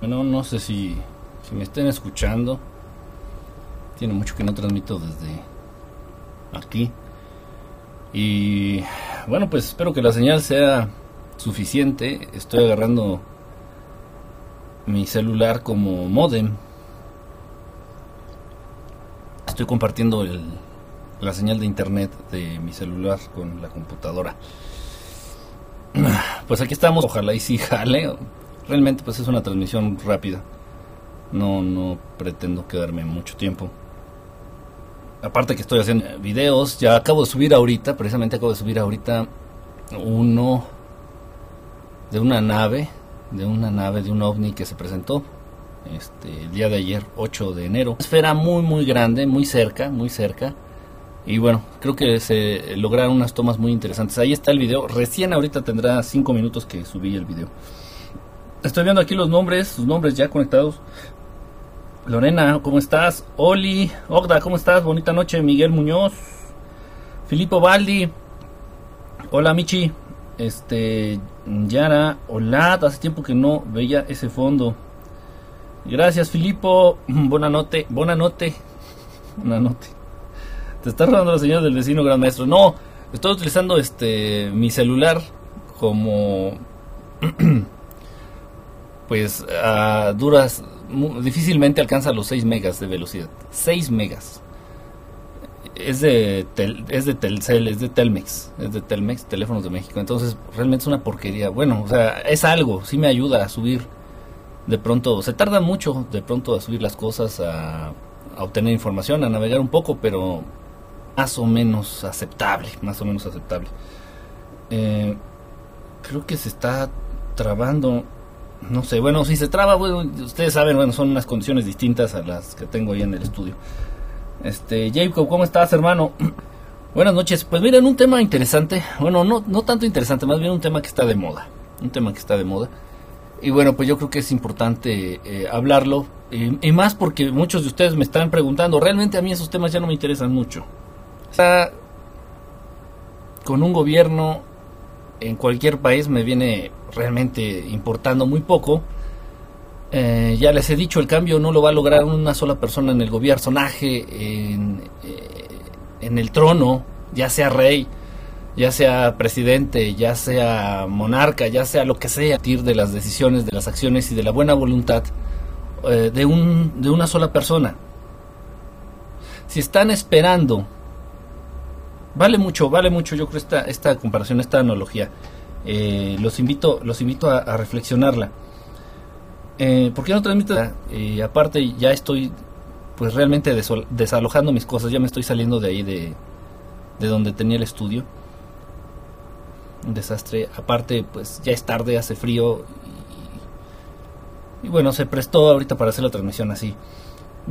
Bueno, no sé si, si me estén escuchando. Tiene mucho que no transmito desde aquí. Y bueno, pues espero que la señal sea suficiente. Estoy agarrando mi celular como modem. Estoy compartiendo el, la señal de internet de mi celular con la computadora. Pues aquí estamos, ojalá y sí jale. Realmente pues es una transmisión rápida. No, no pretendo quedarme mucho tiempo. Aparte que estoy haciendo videos, ya acabo de subir ahorita, precisamente acabo de subir ahorita uno de una nave, de una nave, de un ovni que se presentó este, el día de ayer, 8 de enero. Esfera muy, muy grande, muy cerca, muy cerca. Y bueno, creo que se lograron unas tomas muy interesantes. Ahí está el video. Recién ahorita tendrá 5 minutos que subí el video. Estoy viendo aquí los nombres, sus nombres ya conectados. Lorena, ¿cómo estás? Oli, Ogda, ¿cómo estás? Bonita noche. Miguel Muñoz, Filipo Baldi. Hola, Michi. Este, Yara, hola. Hace tiempo que no veía ese fondo. Gracias, Filipo. Buena noche, buena noche. Buena noche. Te está robando la señal del vecino gran maestro. No, estoy utilizando este mi celular como pues a duras difícilmente alcanza los 6 megas de velocidad. 6 megas. Es de, es de Telcel, es de Telmex, es de Telmex, teléfonos de México. Entonces, realmente es una porquería. Bueno, o sea, es algo, sí me ayuda a subir. De pronto, se tarda mucho de pronto a subir las cosas, a, obtener información, a navegar un poco, pero más o menos aceptable, más o menos aceptable. Eh, creo que se está trabando no sé, bueno, si se traba, ustedes saben, bueno, son unas condiciones distintas a las que tengo ahí en el estudio. Este, Jacob, ¿cómo estás, hermano? Buenas noches. Pues miren, un tema interesante, bueno, no, no tanto interesante, más bien un tema que está de moda, un tema que está de moda. Y bueno, pues yo creo que es importante eh, hablarlo, y, más porque muchos de ustedes me están preguntando, realmente a mí esos temas ya no me interesan mucho. Está con un gobierno en cualquier país me viene realmente importando muy poco. Eh, ya les he dicho, el cambio no lo va a lograr una sola persona en el gobierno, eh, en el trono, ya sea rey, ya sea presidente, ya sea monarca, ya sea lo que sea, partir de las decisiones, de las acciones y de la buena voluntad eh, de una sola persona. Si están esperando vale mucho, vale mucho, yo creo, esta, esta comparación, esta analogía. Eh, los invito, los invito a, reflexionarla. Eh, ¿Por qué no transmito? Eh, aparte, ya estoy pues realmente desalojando mis cosas, ya me estoy saliendo de ahí de, de donde tenía el estudio. Un desastre. Aparte, pues ya es tarde, hace frío. Y, y bueno, se prestó ahorita para hacer la transmisión así.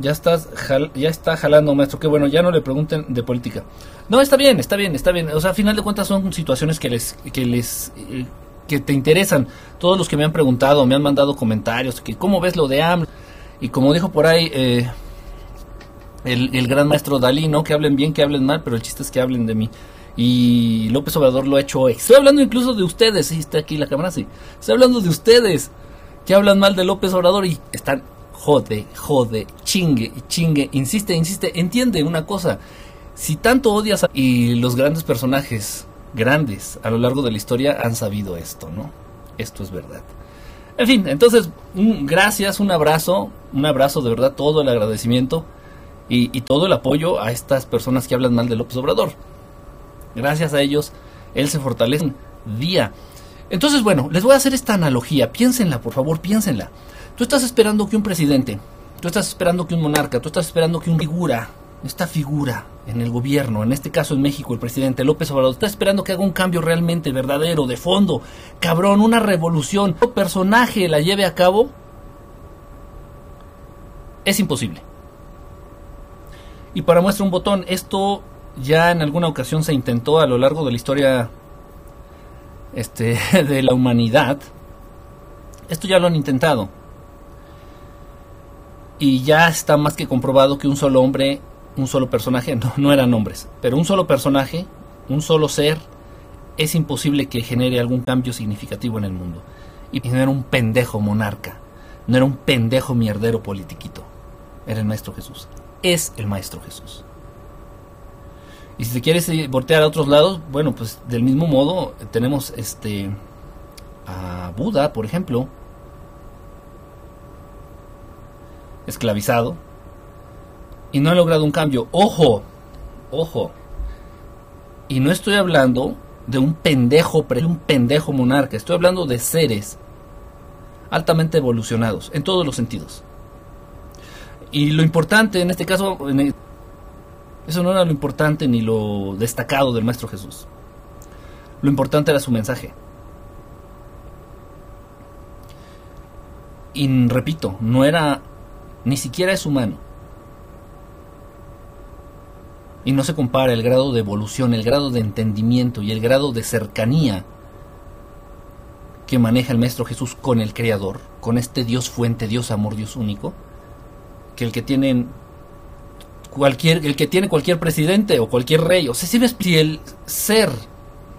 Ya estás ya está jalando, maestro. Qué bueno, ya no le pregunten de política. No, está bien, está bien, está bien. O sea, a final de cuentas son situaciones que les que les eh, que te interesan. Todos los que me han preguntado, me han mandado comentarios, que cómo ves lo de AMLO y como dijo por ahí eh, el, el, gran maestro Dalí, no que hablen bien, que hablen mal, pero el chiste es que hablen de mí. Y López Obrador lo ha hecho hoy. Estoy hablando incluso de ustedes, sí, está aquí la cámara, sí. Estoy hablando de ustedes que hablan mal de López Obrador y están jode, jode, chingue chingue, insiste, insiste, entiende una cosa, si tanto odias a... y los grandes personajes grandes a lo largo de la historia han sabido esto, ¿no? Esto es verdad. En fin, entonces, un, gracias, un abrazo, un abrazo de verdad, todo el agradecimiento y, y todo el apoyo a estas personas que hablan mal de López Obrador. Gracias a ellos, él se fortalece día. Entonces, bueno, les voy a hacer esta analogía, piénsenla, por favor, piénsenla. Tú estás esperando que un presidente, tú estás esperando que un monarca, tú estás esperando que una figura, esta figura en el gobierno, en este caso en México, el presidente López Obrador, está esperando que haga un cambio realmente verdadero, de fondo, cabrón, una revolución, un personaje la lleve a cabo, es imposible. Y para muestra un botón, esto ya en alguna ocasión se intentó a lo largo de la historia este, de la humanidad. Esto ya lo han intentado y ya está más que comprobado que un solo hombre, un solo personaje, no, no eran hombres, pero un solo personaje, un solo ser, es imposible que genere algún cambio significativo en el mundo. Y tener un pendejo monarca. No era un pendejo mierdero politiquito. Era el Maestro Jesús. Es el Maestro Jesús. Y si te quieres eh, voltear a otros lados, bueno, pues del mismo modo tenemos este a Buda, por ejemplo, esclavizado y no ha logrado un cambio. Ojo, ojo. Y no estoy hablando de un pendejo, un pendejo monarca, estoy hablando de seres altamente evolucionados en todos los sentidos. Y lo importante en este caso, eso no era lo importante ni lo destacado del Maestro Jesús. Lo importante era su mensaje. Y repito, no era, ni siquiera es humano. Y no se compara el grado de evolución, el grado de entendimiento y el grado de cercanía que maneja el Maestro Jesús con el Creador, con este Dios fuente, Dios amor, Dios único, que el que tienen cualquier, el que tiene cualquier presidente o cualquier rey. O sea, si el ser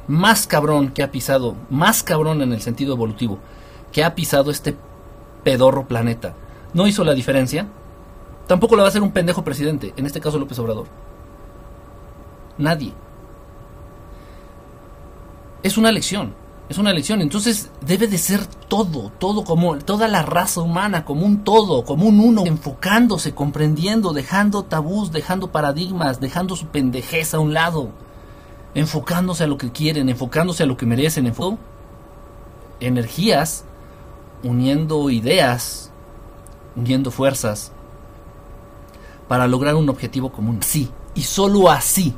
más cabrón que ha pisado, más cabrón en el sentido evolutivo, que ha pisado este pedorro planeta, no hizo la diferencia, tampoco lo va a hacer un pendejo presidente, en este caso López Obrador. Nadie. Es una lección es una lección. Entonces debe de ser todo, todo como toda la raza humana, como un todo, como un uno, enfocándose, comprendiendo, dejando tabús, dejando paradigmas, dejando su pendejeza a un lado, enfocándose a lo que quieren, enfocándose a lo que merecen, enfocando energías, uniendo ideas, uniendo fuerzas para lograr un objetivo común. Sí, y solo así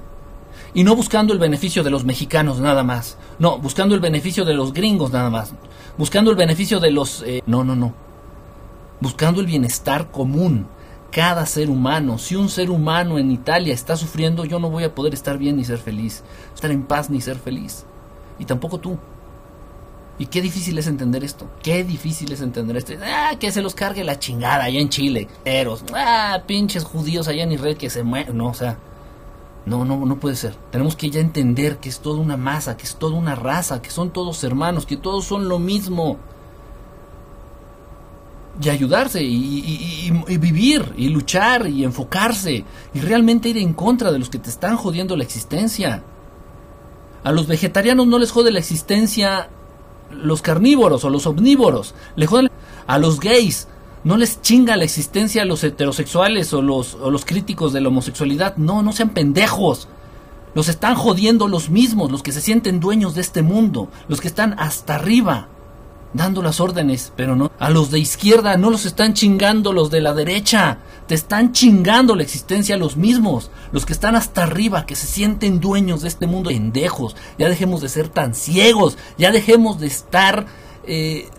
y no buscando el beneficio de los mexicanos nada más, no, buscando el beneficio de los gringos nada más, buscando el beneficio de los... Eh, no, no, no, buscando el bienestar común, cada ser humano. Si un ser humano en Italia está sufriendo, yo no voy a poder estar bien ni ser feliz, estar en paz ni ser feliz, y tampoco tú. Y qué difícil es entender esto. Qué difícil es entender esto. Ah, que se los cargue la chingada allá en Chile. Eros. Ah, pinches judíos allá en Israel que se mueren. No, o sea, no, no, no puede ser. Tenemos que ya entender que es toda una masa, que es toda una raza, que son todos hermanos, que todos son lo mismo. Y ayudarse y, vivir y luchar y enfocarse y realmente ir en contra de los que te están jodiendo la existencia. A los vegetarianos no les jode la existencia los carnívoros o los omnívoros. Le joden a los gays no les chinga la existencia a los heterosexuales o los, o los críticos de la homosexualidad. No, no sean pendejos. Los están jodiendo los mismos, los que se sienten dueños de este mundo, los que están hasta arriba, dando las órdenes, pero no. A los de izquierda no los están chingando los de la derecha, te están chingando la existencia los mismos, los que están hasta arriba, que se sienten dueños de este mundo. Pendejos, ya dejemos de ser tan ciegos, ya dejemos de estar eh,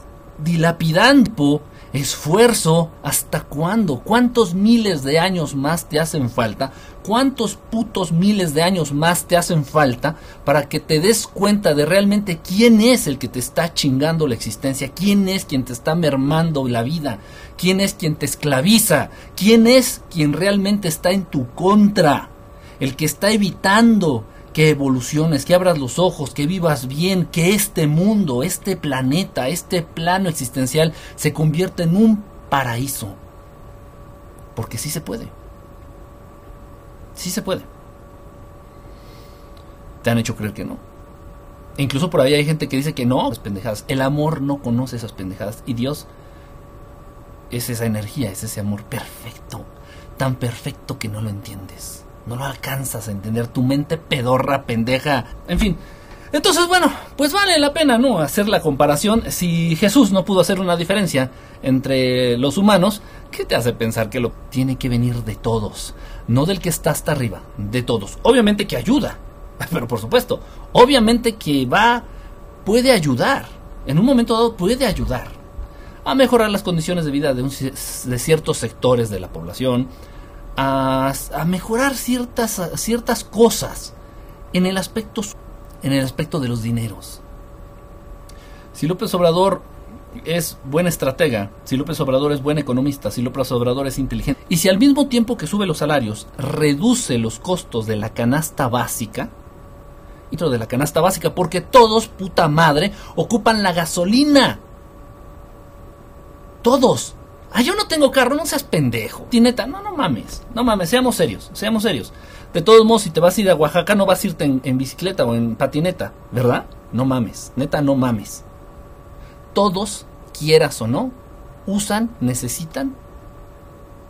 dilapidando esfuerzo, ¿hasta cuándo? ¿Cuántos miles de años más te hacen falta? ¿Cuántos putos miles de años más te hacen falta para que te des cuenta de realmente quién es el que te está chingando la existencia? ¿Quién es quien te está mermando la vida? ¿Quién es quien te esclaviza? ¿Quién es quien realmente está en tu contra? El que está evitando que evoluciones, que abras los ojos, que vivas bien, que este mundo, este planeta, este plano existencial se convierta en un paraíso. Porque sí se puede. Sí se puede. Te han hecho creer que no. E incluso por ahí hay gente que dice que no, es pendejadas. El amor no conoce esas pendejadas. Y Dios es esa energía, es ese amor perfecto. Tan perfecto que no lo entiendes no lo alcanzas a entender, tu mente pedorra, pendeja, en fin. Entonces, bueno, pues vale la pena, ¿no? Hacer la comparación. Si Jesús no pudo hacer una diferencia entre los humanos, ¿qué te hace pensar que lo tiene que venir de todos? No del que está hasta arriba, de todos. Obviamente que ayuda, pero por supuesto, obviamente que va, puede ayudar. En un momento dado puede ayudar a mejorar las condiciones de vida de, de ciertos sectores de la población, a, mejorar ciertas, ciertas cosas en el aspecto en el aspecto de los dineros. Si López Obrador es buen estratega, si López Obrador es buen economista, si López Obrador es inteligente, y si al mismo tiempo que sube los salarios, reduce los costos de la canasta básica, dentro de la canasta básica, porque todos, puta madre, ocupan la gasolina. Todos Ah, yo no tengo carro, no seas pendejo. Tineta, no, no mames, no mames, seamos serios, seamos serios. De todos modos, si te vas a ir a Oaxaca, no vas a irte en, bicicleta o en patineta, ¿verdad? No mames, neta, no mames. Todos, quieras o no, usan, necesitan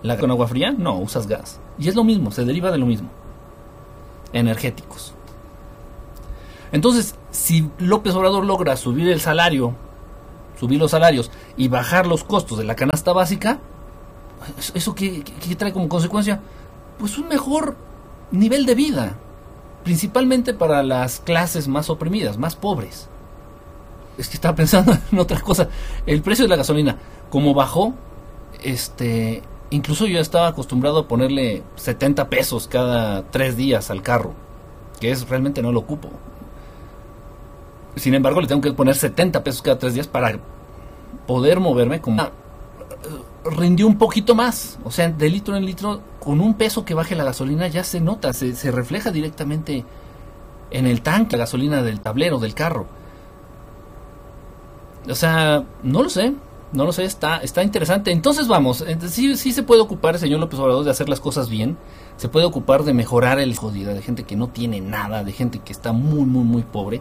la con agua fría, no, usas gas. Y es lo mismo, se deriva de lo mismo. Energéticos. Entonces, si López Obrador logra subir el salario subir los salarios y bajar los costos de la canasta básica, ¿eso qué, trae como consecuencia? Pues un mejor nivel de vida, principalmente para las clases más oprimidas, más pobres. Es que estaba pensando en otra cosa. El precio de la gasolina, como bajó, este, incluso yo estaba acostumbrado a ponerle 70 pesos cada tres días al carro, que es realmente no lo ocupo. Sin embargo, le tengo que poner 70 pesos cada tres días para poder moverme como... Rindió un poquito más, o sea, de litro en litro, con un peso que baje la gasolina ya se nota, se, se refleja directamente en el tanque, la gasolina del tablero, del carro. O sea, no lo sé, no lo sé, está, está interesante. Entonces vamos, sí, sí se puede ocupar el señor López Obrador de hacer las cosas bien, se puede ocupar de mejorar el jodida, de gente que no tiene nada, de gente que está muy, muy, muy pobre.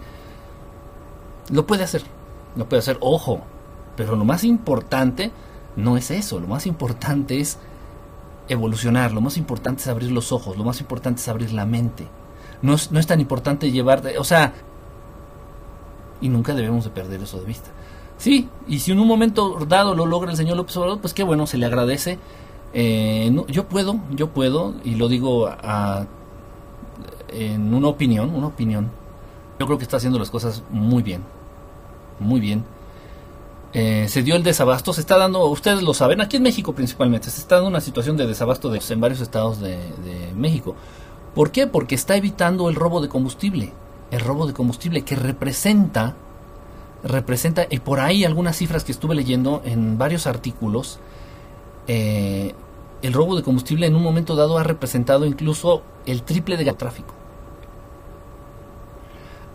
Lo puede hacer, lo puede hacer, ojo, pero lo más importante no es eso, lo más importante es evolucionar, lo más importante es abrir los ojos, lo más importante es abrir la mente. No es, no es tan importante llevar, o sea, y nunca debemos de perder eso de vista. Sí, y si en un momento dado lo logra el señor López Obrador, pues qué bueno, se le agradece. Eh, yo puedo, yo puedo, y lo digo a, en una opinión, una opinión. Yo creo que está haciendo las cosas muy bien, muy bien. Eh, se dio el desabasto, se está dando, ustedes lo saben, aquí en México principalmente, se está dando una situación de desabasto de, en varios estados de, México. ¿Por qué? Porque está evitando el robo de combustible, el robo de combustible que representa, representa, y por ahí algunas cifras que estuve leyendo en varios artículos, eh, el robo de combustible en un momento dado ha representado incluso el triple de tráfico.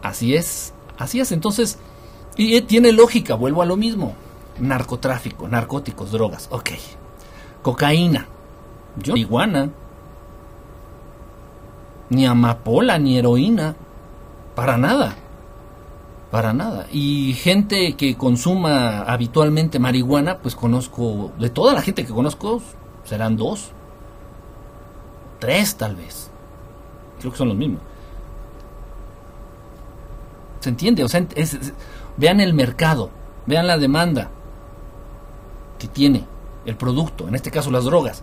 Así es, así es, entonces y tiene lógica, vuelvo a lo mismo. Narcotráfico, narcóticos, drogas, ok. Cocaína, yo iguana, ni amapola, ni heroína, para nada, para nada. Y gente que consuma habitualmente marihuana, pues conozco, de toda la gente que conozco, serán dos, tres tal vez. Creo que son los mismos. ¿Se entiende? O sea, es Vean el mercado, vean la demanda que tiene el producto, en este caso las drogas.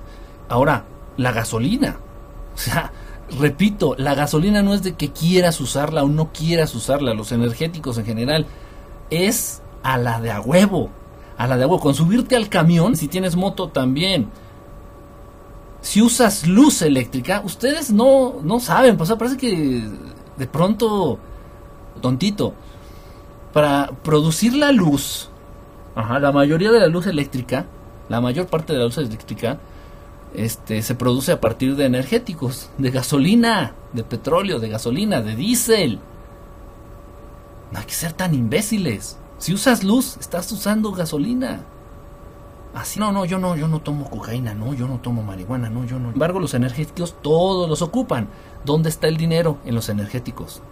Ahora, la gasolina. O sea, repito, la gasolina no es de que quieras usarla o no quieras usarla, los energéticos en general, es a la de a huevo, a la de a huevo. Con subirte al camión, si tienes moto también. Si usas luz eléctrica, ustedes no, no saben, pues, parece que de pronto, tontito, para producir la luz, la mayoría de la luz eléctrica, la mayor parte de la luz eléctrica, este, se produce a partir de energéticos, de gasolina, de petróleo, de gasolina, de diésel. No hay que ser tan imbéciles. Si usas luz, estás usando gasolina. Así, no, no, yo no, yo no tomo cocaína, no, yo no tomo marihuana, no, yo no. Sin embargo, los energéticos todos los ocupan. ¿Dónde está el dinero? En los energéticos.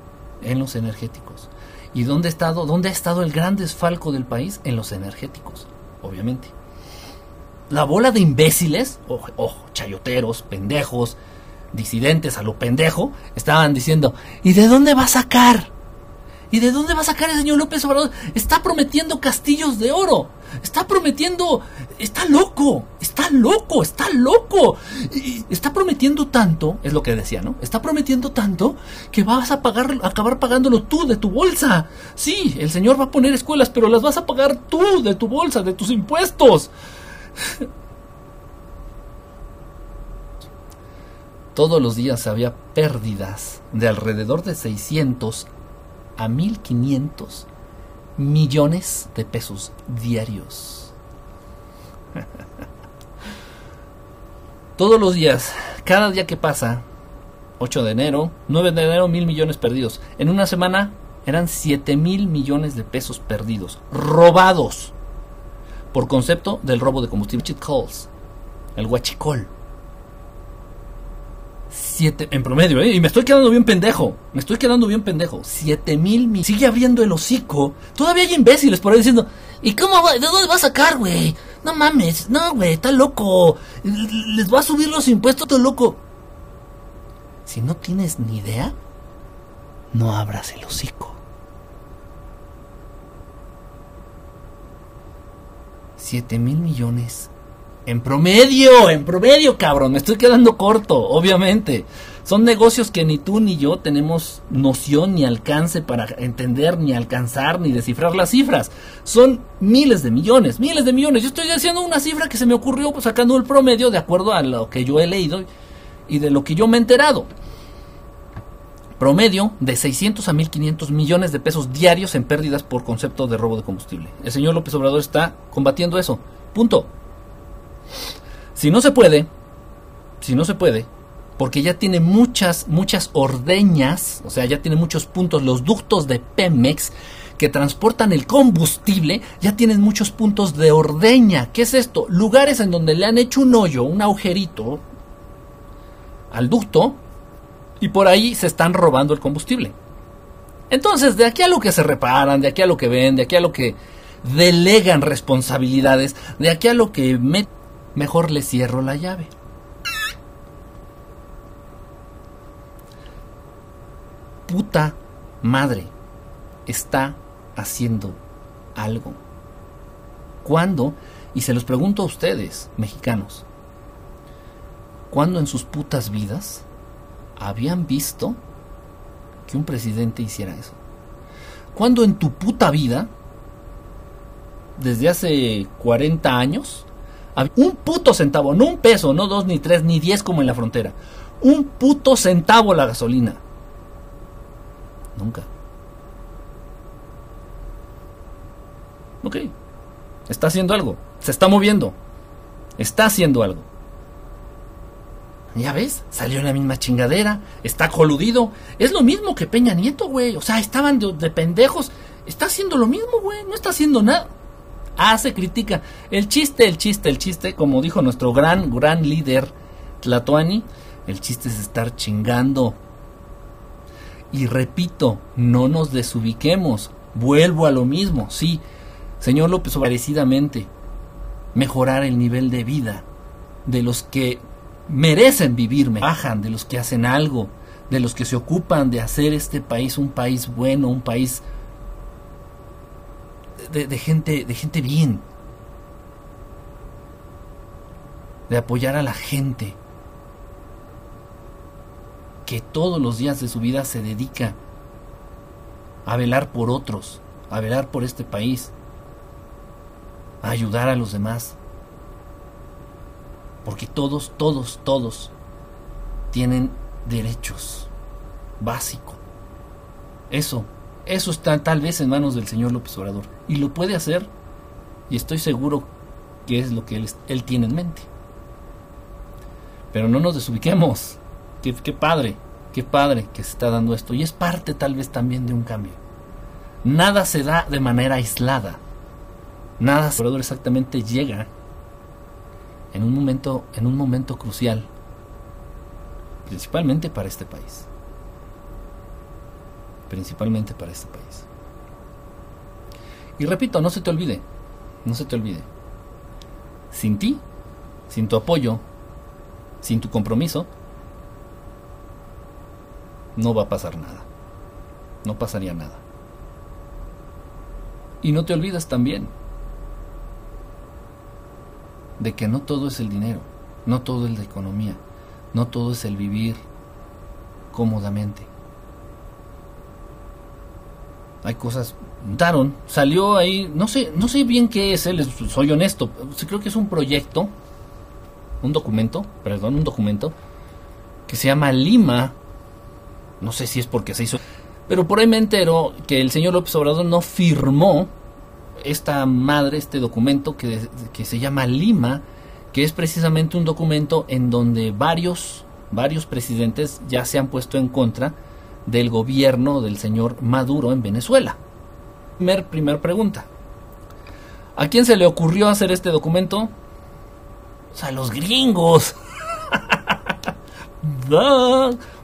En los energéticos. ¿Y dónde ha estado, el gran desfalco del país? En los energéticos, obviamente. La bola de imbéciles, ojo, chayoteros, pendejos, disidentes a lo pendejo, estaban diciendo, ¿y de dónde va a sacar? ¿Y de dónde va a sacar el señor López Obrador? Está prometiendo castillos de oro. Está prometiendo... Está loco. Está loco. Está loco. está prometiendo tanto, es lo que decía, ¿no? Está prometiendo tanto que vas a pagar, acabar pagándolo tú de tu bolsa. Sí, el señor va a poner escuelas, pero las vas a pagar tú de tu bolsa, de tus impuestos. Todos los días había pérdidas de alrededor de 600 a 1.500 millones de pesos diarios. Todos los días, cada día que pasa, 8 de enero, 9 de enero, mil millones perdidos. En una semana eran 7 mil millones de pesos perdidos, robados. por concepto del robo de combustible. Calls, el huachicol. Siete, en promedio, ¿eh? y me estoy quedando bien pendejo. Me estoy quedando bien pendejo. Siete mil millones. Sigue abriendo el hocico. Todavía hay imbéciles por ahí diciendo: ¿Y cómo va? ¿De dónde va a sacar, güey? No mames, no, güey, está loco. Les va a subir los impuestos, todo loco. Si no tienes ni idea, no abras el hocico. 7 mil millones. En promedio, en promedio, cabrón. Me estoy quedando corto, obviamente. Son negocios que ni tú ni yo tenemos noción ni alcance para entender, ni alcanzar, ni descifrar las cifras. Son miles de millones, miles de millones. Yo estoy haciendo una cifra que se me ocurrió pues, sacando el promedio de acuerdo a lo que yo he leído y de lo que yo me he enterado promedio de 600 a 1500 millones de pesos diarios en pérdidas por concepto de robo de combustible. El señor López Obrador está combatiendo eso. Punto. Si no se puede, si no se puede, porque ya tiene muchas, muchas ordeñas, o sea, ya tiene muchos puntos, los ductos de Pemex que transportan el combustible, ya tienen muchos puntos de ordeña. ¿Qué es esto? Lugares en donde le han hecho un hoyo, un agujerito al ducto y por ahí se están robando el combustible. Entonces, de aquí a lo que se reparan, de aquí a lo que ven, de aquí a lo que delegan responsabilidades, de aquí a lo que me... mejor le cierro la llave. Puta madre está haciendo algo. ¿Cuándo? Y se los pregunto a ustedes, mexicanos. ¿Cuándo en sus putas vidas habían visto que un presidente hiciera eso. Cuando en tu puta vida, desde hace 40 años, un puto centavo, no un peso, no dos, ni tres, ni diez como en la frontera, un puto centavo la gasolina. Nunca. Ok. Está haciendo algo. Se está moviendo. Está haciendo algo. Ya ves, salió en la misma chingadera, está coludido. Es lo mismo que Peña Nieto, güey. O sea, estaban de, pendejos. Está haciendo lo mismo, güey. No está haciendo nada. Ah, se critica. El chiste, el chiste, el chiste, como dijo nuestro gran, gran líder Tlatuani, el chiste es estar chingando. Y repito, no nos desubiquemos. Vuelvo a lo mismo, sí. Señor López, parecidamente, mejorar el nivel de vida de los que merecen vivir, bajan de los que hacen algo, de los que se ocupan de hacer este país un país bueno, un país de, gente, de gente bien, de apoyar a la gente que todos los días de su vida se dedica a velar por otros, a velar por este país, a ayudar a los demás. Porque todos, todos, todos tienen derechos básicos. Eso, eso está tal vez en manos del señor López Obrador. Y lo puede hacer, y estoy seguro que es lo que él, él tiene en mente. Pero no nos desubiquemos. Qué, padre, qué padre que se está dando esto. Y es parte tal vez también de un cambio. Nada se da de manera aislada. Nada exactamente llega en un momento, en un momento crucial, principalmente para este país. Principalmente para este país. Y repito, no se te olvide, no se te olvide. Sin ti, sin tu apoyo, sin tu compromiso, no va a pasar nada. No pasaría nada. Y no te olvides también de que no todo es el dinero, no todo es la economía, no todo es el vivir cómodamente. Hay cosas. Daron, salió ahí, no sé, no sé bien qué es, él, soy honesto, creo que es un proyecto, un documento, perdón, un documento que se llama Lima. No sé si es porque se hizo, pero por ahí me entero que el señor López Obrador no firmó esta madre, este documento que, que se llama Lima, que es precisamente un documento en donde varios, varios presidentes ya se han puesto en contra del gobierno del señor Maduro en Venezuela. Primer, primer pregunta. ¿A quién se le ocurrió hacer este documento? O sea, los gringos.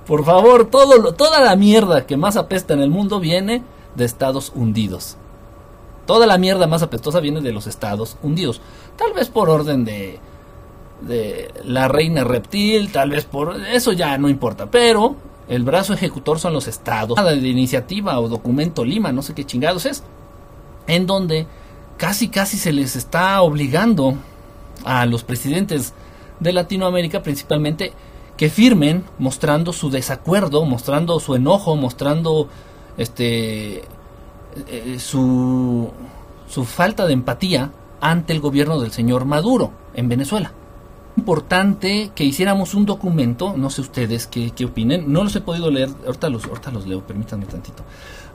Por favor, todo, toda la mierda que más apesta en el mundo viene de Estados Unidos. Toda la mierda más apestosa viene de los Estados Unidos. Tal vez por orden de, de la reina reptil, tal vez por... Eso ya no importa. Pero el brazo ejecutor son los estados. Nada de iniciativa o documento Lima, no sé qué chingados es. En donde casi casi se les está obligando a los presidentes de Latinoamérica principalmente que firmen mostrando su desacuerdo, mostrando su enojo, mostrando este eh, su, su falta de empatía ante el gobierno del señor Maduro en Venezuela. Importante que hiciéramos un documento, no sé ustedes qué, qué opinen, no los he podido leer, ahorita los, ahorita los leo, permítanme tantito.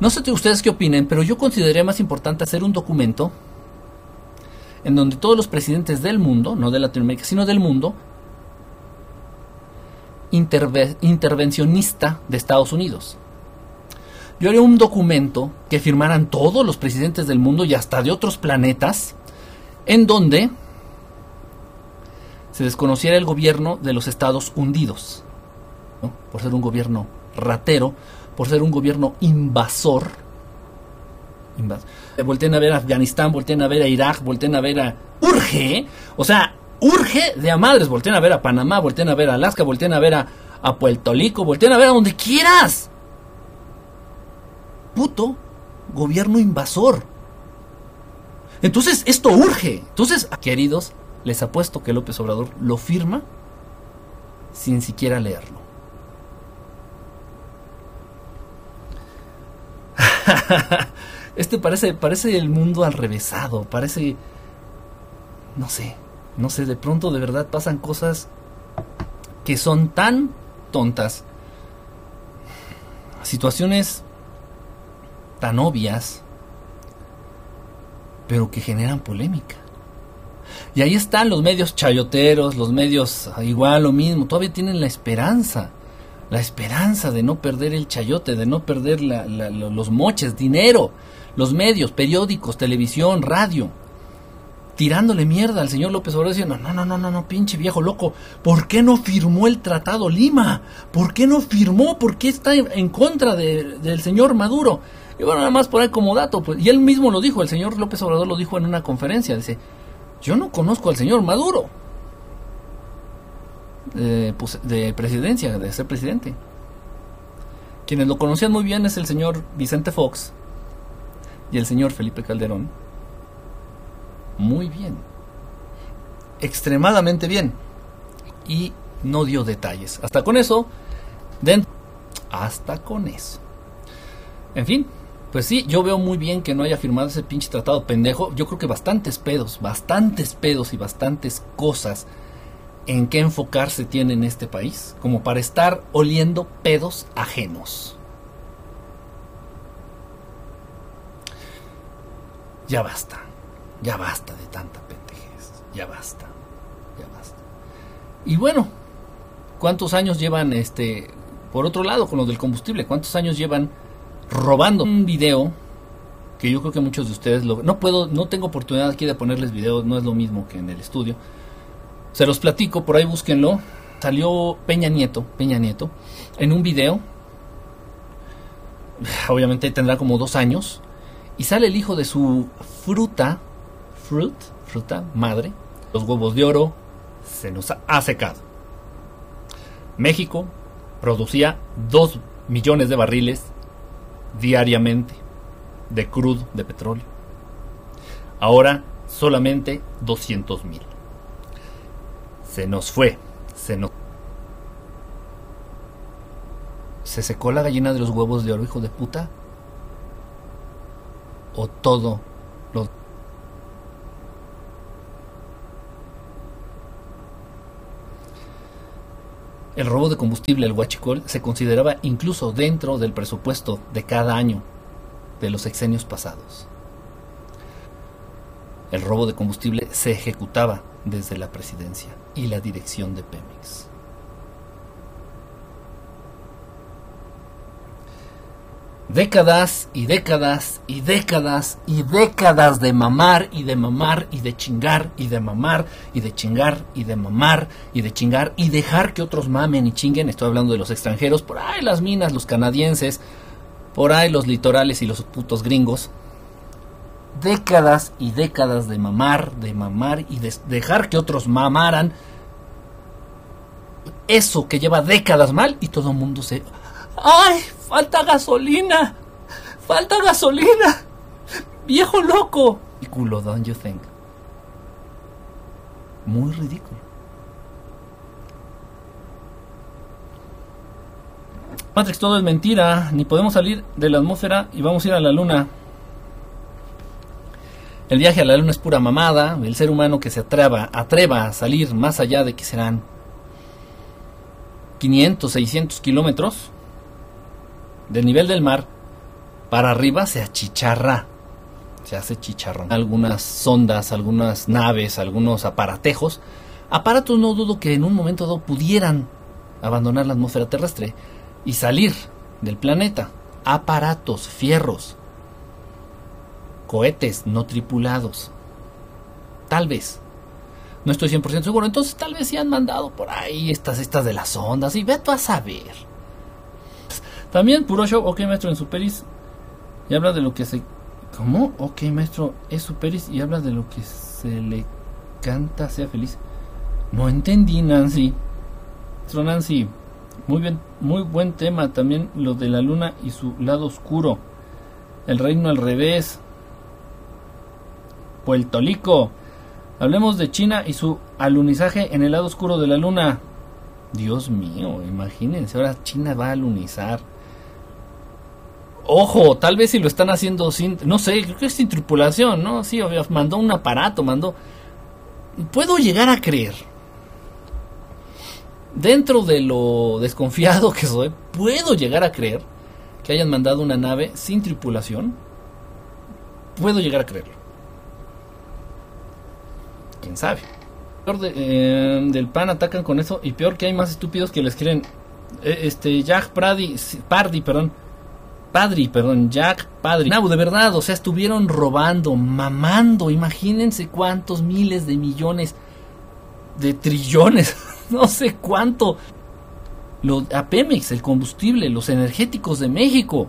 No sé ustedes qué opinen, pero yo consideré más importante hacer un documento en donde todos los presidentes del mundo, no de Latinoamérica, sino del mundo, intervencionista de Estados Unidos. Yo haría un documento que firmaran todos los presidentes del mundo y hasta de otros planetas, en donde se desconociera el gobierno de los Estados Unidos, por ser un gobierno ratero, por ser un gobierno invasor. invasor. Volten a ver a Afganistán, volten a ver a Irak, volten a ver a... Urge, o sea, urge de a madres, volten a ver a Panamá, volten a ver a Alaska, volten a ver a, a Puerto Rico, volten a ver a donde quieras. Puto gobierno invasor. Entonces, esto urge. Entonces, queridos, les apuesto que López Obrador lo firma sin siquiera leerlo. este parece, parece el mundo al revésado, parece, no sé, no sé, de pronto de verdad pasan cosas que son tan tontas, situaciones tan obvias, pero que generan polémica. Y ahí están los medios chayoteros, los medios igual lo mismo, todavía tienen la esperanza, la esperanza de no perder el chayote, de no perder los moches, dinero, los medios, periódicos, televisión, radio, tirándole mierda al señor López Obrador diciendo, no, no, no, no, no, pinche viejo loco, ¿por qué no firmó el Tratado Lima? ¿Por qué no firmó? ¿Por qué está en contra del señor Maduro? Y bueno, nada más por ahí como dato, pues, y él mismo lo dijo, el señor López Obrador lo dijo en una conferencia, dice, yo no conozco al señor Maduro pues, de presidencia, de ser presidente. Quienes lo conocían muy bien es el señor Vicente Fox y el señor Felipe Calderón. Muy bien. Extremadamente bien. Y no dio detalles. Hasta con eso. Dentro, hasta con eso. En fin, pues sí, yo veo muy bien que no haya firmado ese pinche tratado pendejo. Yo creo que bastantes pedos, bastantes pedos y bastantes cosas en qué enfocarse tiene en este país, como para estar oliendo pedos ajenos. Ya basta, ya basta de tanta pendejez, ya basta, ya basta. Y bueno, ¿cuántos años llevan este, por otro lado, con lo del combustible, cuántos años llevan robando un video que yo creo que muchos de ustedes lo no puedo no tengo oportunidad aquí de ponerles video no es lo mismo que en el estudio. Se los platico por ahí búsquenlo. Salió Peña Nieto Peña Nieto en un video. Obviamente tendrá como dos años. Y sale el hijo de su fruta fruit fruta madre los huevos de oro se nos ha secado. México producía dos millones de barriles diariamente de crudo de petróleo. Ahora solamente 200 mil. Se nos fue, se nos... ¿Se secó la gallina de los huevos de oro, hijo de puta? ¿O todo lo... El robo de combustible, el huachicol, se consideraba incluso dentro del presupuesto de cada año de los sexenios pasados. El robo de combustible se ejecutaba desde la presidencia y la dirección de Pemex. Décadas y décadas y décadas y décadas de mamar y de mamar y de chingar y de mamar y de chingar y de mamar y de chingar y dejar que otros mamen y chinguen. Estoy hablando de los extranjeros, por ahí las minas, los canadienses, por ahí los litorales y los putos gringos. Décadas y décadas de mamar, de mamar y de dejar que otros mamaran. Eso que lleva décadas mal y todo el mundo se... ¡Ay! ¡Falta gasolina! ¡Falta gasolina! ¡Viejo loco! Ridículo, don't you think? Muy ridículo. Matrix, todo es mentira. Ni podemos salir de la atmósfera y vamos a ir a la luna. El viaje a la luna es pura mamada. El ser humano que se atreva, atreva a salir más allá de que serán 500, 600 kilómetros del nivel del mar para arriba se achicharra, se hace chicharrón. Algunas sondas, algunas naves, algunos aparatejos, aparatos no dudo que en un momento dado pudieran abandonar la atmósfera terrestre y salir del planeta. Aparatos, fierros, cohetes no tripulados. Tal vez. No estoy 100% seguro. Entonces tal vez sí han mandado por ahí estas, estas de las ondas. Y ve tú a saber. También puro show, ok maestro, en Superis y habla de lo que se... ¿Cómo? Ok maestro, es Superis y habla de lo que se le canta, sea feliz. No entendí Nancy. Maestro Nancy, muy bien, muy buen tema también lo de la luna y su lado oscuro. El reino al revés. Puerto Rico. Hablemos de China y su alunizaje en el lado oscuro de la luna. Dios mío, imagínense, ahora China va a alunizar. Ojo, tal vez si lo están haciendo sin, no sé, creo que es sin tripulación, ¿no? Sí, mandó un aparato, mandó... Puedo llegar a creer, dentro de lo desconfiado que soy, puedo llegar a creer que hayan mandado una nave sin tripulación. Puedo llegar a creerlo. ¿Quién sabe? Peor eh, del pan atacan con eso y peor que hay más estúpidos que les quieren... Eh, este, Jack Pardy, Pardy, perdón Padre, perdón, Jack Padre. No, de verdad, o sea, estuvieron robando, mamando, imagínense cuántos miles de millones, de trillones, no sé cuánto. Lo, a Pemex, el combustible, los energéticos de México.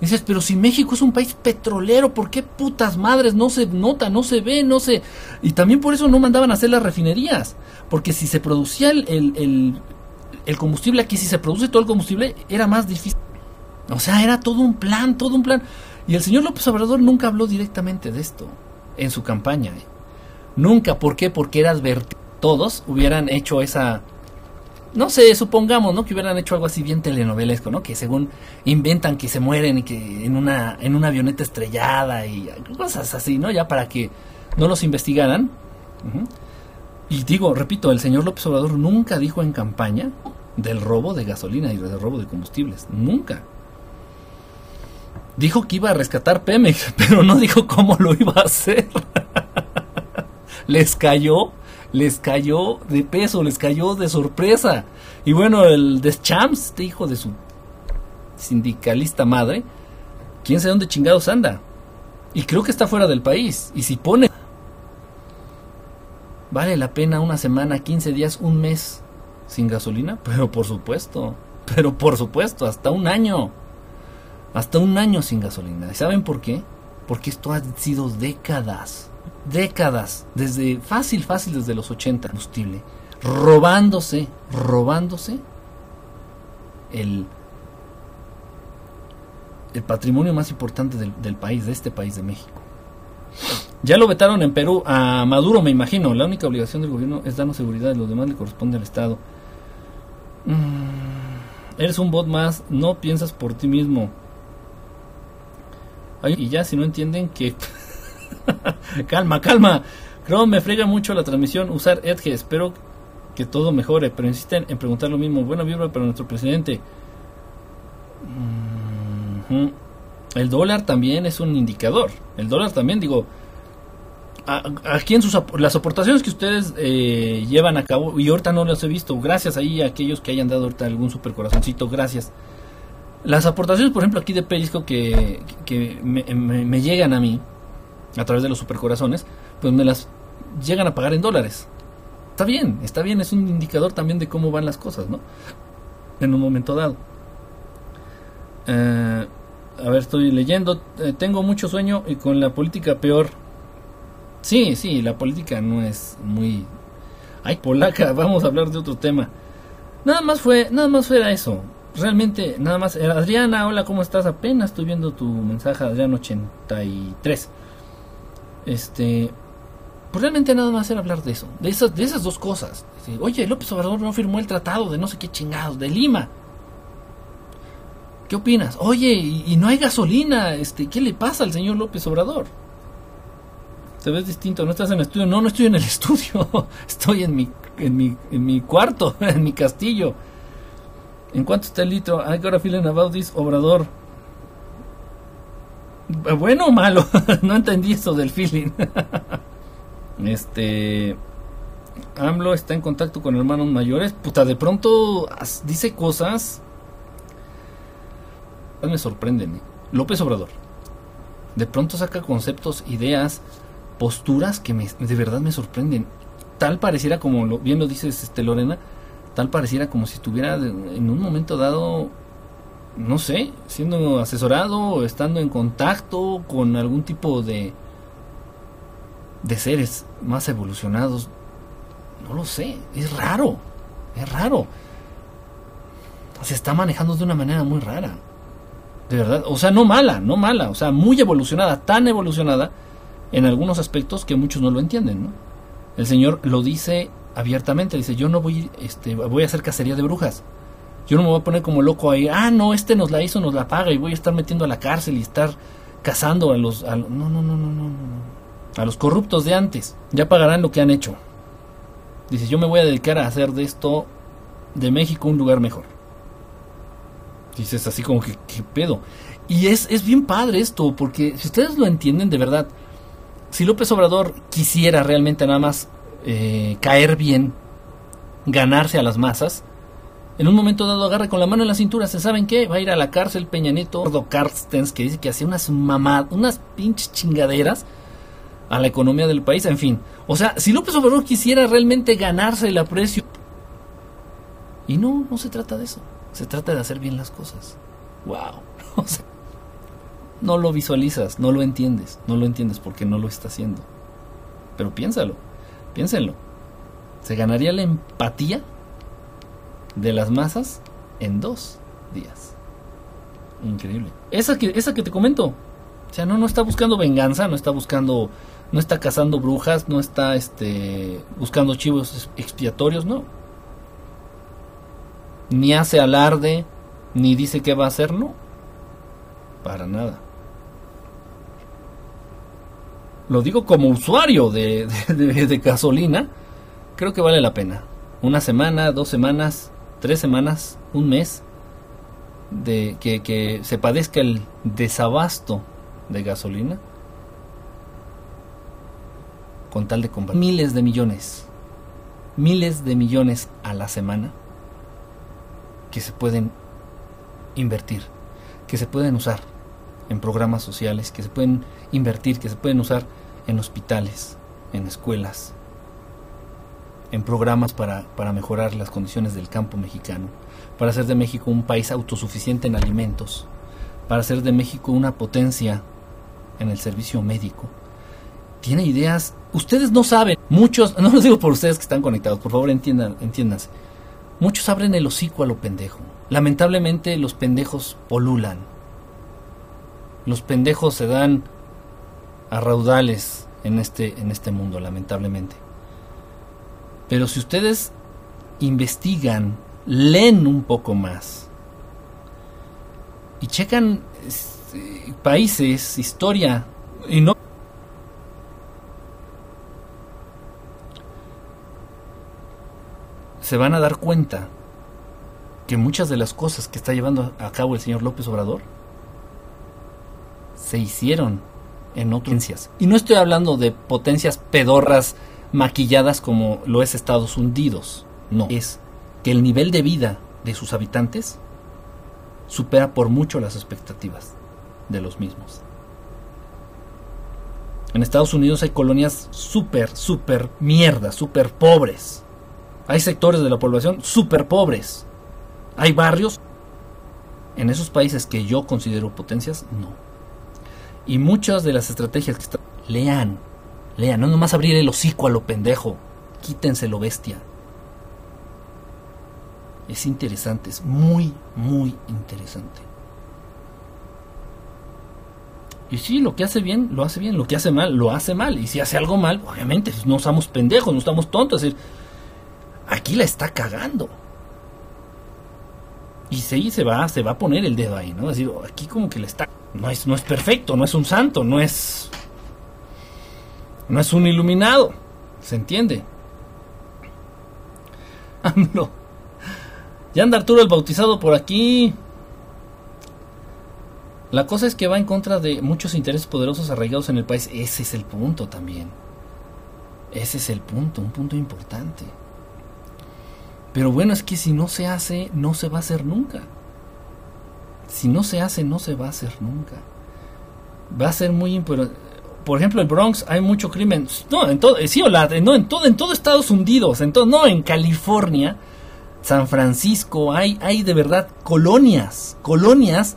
Dices, pero si México es un país petrolero, ¿por qué putas madres no se nota, no se ve, no se... Y también por eso no mandaban a hacer las refinerías. Porque si se producía el, el, el combustible aquí, si se produce todo el combustible, era más difícil. O sea, era todo un plan, todo un plan. Y el señor López Obrador nunca habló directamente de esto en su campaña. Nunca, ¿por qué? Porque era advertido. Todos hubieran hecho esa... No sé, supongamos, ¿no? Que hubieran hecho algo así bien telenovelesco, ¿no? Que según inventan que se mueren y que en una, en una avioneta estrellada y cosas así, ¿no? Ya para que no los investigaran. Y digo, repito, el señor López Obrador nunca dijo en campaña del robo de gasolina y del robo de combustibles. Nunca. Dijo que iba a rescatar Pemex, pero no dijo cómo lo iba a hacer. les cayó, les cayó de peso, les cayó de sorpresa. Y bueno, el Deschamps, este hijo de su sindicalista madre, quién sabe dónde chingados anda. Y creo que está fuera del país. Y si pone... ¿Vale la pena una semana, 15 días, un mes sin gasolina? Pero por supuesto. Pero por supuesto, hasta un año. Hasta un año sin gasolina. ¿Y saben por qué? Porque esto ha sido décadas. Décadas. Desde fácil, fácil desde los 80. Combustible. Robándose, robándose el, el patrimonio más importante del, del país, de este país, de México. Ya lo vetaron en Perú a Maduro, me imagino. La única obligación del gobierno es darnos seguridad, lo demás le corresponde al Estado. Mm, eres un bot más, no piensas por ti mismo y ya si no entienden que... calma, calma. Creo me frega mucho la transmisión usar Edge. Espero que todo mejore, pero insisten en preguntar lo mismo. Buena vibra para nuestro presidente. El dólar también es un indicador. El dólar también, digo, aquí en sus las aportaciones que ustedes eh, llevan a cabo, y ahorita no las he visto, gracias ahí a aquellos que hayan dado ahorita algún super corazoncito, gracias. Las aportaciones, por ejemplo, aquí de Perisco que, que me, llegan a mí a través de los supercorazones, pues me las llegan a pagar en dólares. Está bien, está bien, es un indicador también de cómo van las cosas, ¿no? En un momento dado. Eh, a ver, estoy leyendo. Eh, tengo mucho sueño y con la política peor. Sí, sí, la política no es muy. Ay, polaca, vamos a hablar de otro tema. Nada más fue, nada más era eso. Realmente, nada más. Eh, Adriana, hola, ¿cómo estás? Apenas estoy viendo tu mensaje, Adrián83. Este. Pues realmente nada más era hablar de eso, de esas, de esas dos cosas. Oye, López Obrador no firmó el tratado de no sé qué chingados, de Lima. ¿Qué opinas? Oye, y, no hay gasolina, este, ¿qué le pasa al señor López Obrador? Te ves distinto, no estás en el estudio. No, no estoy en el estudio. Estoy en mi, en mi, en mi cuarto, en mi castillo. ¿En cuánto está el litro? I got a feeling about this Obrador. ¿Bueno o malo? no entendí eso del feeling. este. AMLO está en contacto con hermanos mayores. Puta, de pronto dice cosas me sorprenden. López Obrador. De pronto saca conceptos, ideas, posturas que me, de verdad me sorprenden. Tal pareciera, como lo, bien lo dices este, Lorena, tal pareciera como si estuviera en un momento dado, no sé, siendo asesorado o estando en contacto con algún tipo de, de seres más evolucionados. No lo sé, es raro, es raro. Se está manejando de una manera muy rara. De verdad, o sea, no mala, no mala, o sea, muy evolucionada, tan evolucionada en algunos aspectos que muchos no lo entienden, ¿no? El Señor lo dice abiertamente, dice, yo no voy, este, voy a hacer cacería de brujas. Yo no me voy a poner como loco ahí, ah, no, este nos la hizo, nos la paga y voy a estar metiendo a la cárcel y estar cazando a los... no, no, no, no, no, no. A los corruptos de antes. Ya pagarán lo que han hecho. Dice, yo me voy a dedicar a hacer de esto, de México, un lugar mejor. Dices así como que, ¿qué pedo? Y es, es bien padre esto, porque si ustedes lo entienden de verdad, si López Obrador quisiera realmente nada más eh, caer bien, ganarse a las masas, en un momento dado agarra con la mano en la cintura, ¿se saben qué? Va a ir a la cárcel Peña Nieto, Gordo Carstens, que dice que hacía unas mamadas, unas pinches chingaderas a la economía del país, en fin. O sea, si López Obrador quisiera realmente ganarse el aprecio... Y no, no se trata de eso. Se trata de hacer bien las cosas. ¡Wow! no lo visualizas, no lo entiendes, no lo entiendes porque no lo está haciendo. Pero piénsalo, piénsenlo. Se ganaría la empatía de las masas en dos días. Increíble. Esa que, esa que te comento. O sea, no, no está buscando venganza, no está buscando, no está cazando brujas, no está este, buscando chivos expiatorios, no ni hace alarde, ni dice qué va a hacer, no. Para nada. Lo digo como usuario de, de, gasolina, creo que vale la pena. Una semana, dos semanas, tres semanas, un mes, de que, que se padezca el desabasto de gasolina con tal de comprar miles de millones, miles de millones a la semana que se pueden invertir, que se pueden usar en programas sociales, que se pueden invertir, que se pueden usar en hospitales, en escuelas, en programas para, para mejorar las condiciones del campo mexicano, para hacer de México un país autosuficiente en alimentos, para hacer de México una potencia en el servicio médico. Tiene ideas, ustedes no saben, muchos, no lo digo por ustedes que están conectados, por favor entiendan, entiéndanse Muchos abren el hocico a lo pendejo. Lamentablemente los pendejos polulan. Los pendejos se dan a raudales en este, en este mundo, lamentablemente. Pero si ustedes investigan, leen un poco más y checan este, países, historia, y no se van a dar cuenta que muchas de las cosas que está llevando a cabo el señor López Obrador se hicieron en otras Y no estoy hablando de potencias pedorras maquilladas como lo es Estados Unidos. No, es que el nivel de vida de sus habitantes supera por mucho las expectativas de los mismos. En Estados Unidos hay colonias súper, súper mierda, súper pobres. Hay sectores de la población súper pobres. Hay barrios. En esos países que yo considero potencias, no. Y muchas de las estrategias que están... Lean, lean, no nomás abrir el hocico a lo pendejo. Quítense lo bestia. Es interesante, es muy, muy interesante. Y sí, lo que hace bien, lo hace bien. Lo que hace mal, lo hace mal. Y si hace algo mal, obviamente, pues, no estamos pendejos, no estamos tontos. Es decir, aquí la está cagando. Y sí, se va, se va a poner el dedo ahí, ¿no? Es decir, aquí como que le está... No es, no es perfecto, no es un santo, no es... No es un iluminado. ¿Se entiende? AMLO. Ya anda Arturo el bautizado por aquí. La cosa es que va en contra de muchos intereses poderosos arraigados en el país. Ese es el punto también. Ese es el punto, un punto importante. Pero bueno, es que si no se hace, no se va a hacer nunca. Si no se hace, no se va a hacer nunca. Va a ser muy importante. Por ejemplo, el Bronx hay mucho crimen. No, en todo, sí, no, en todo, en todo Estados Unidos, en todo, no, en California, San Francisco, hay, hay de verdad colonias, colonias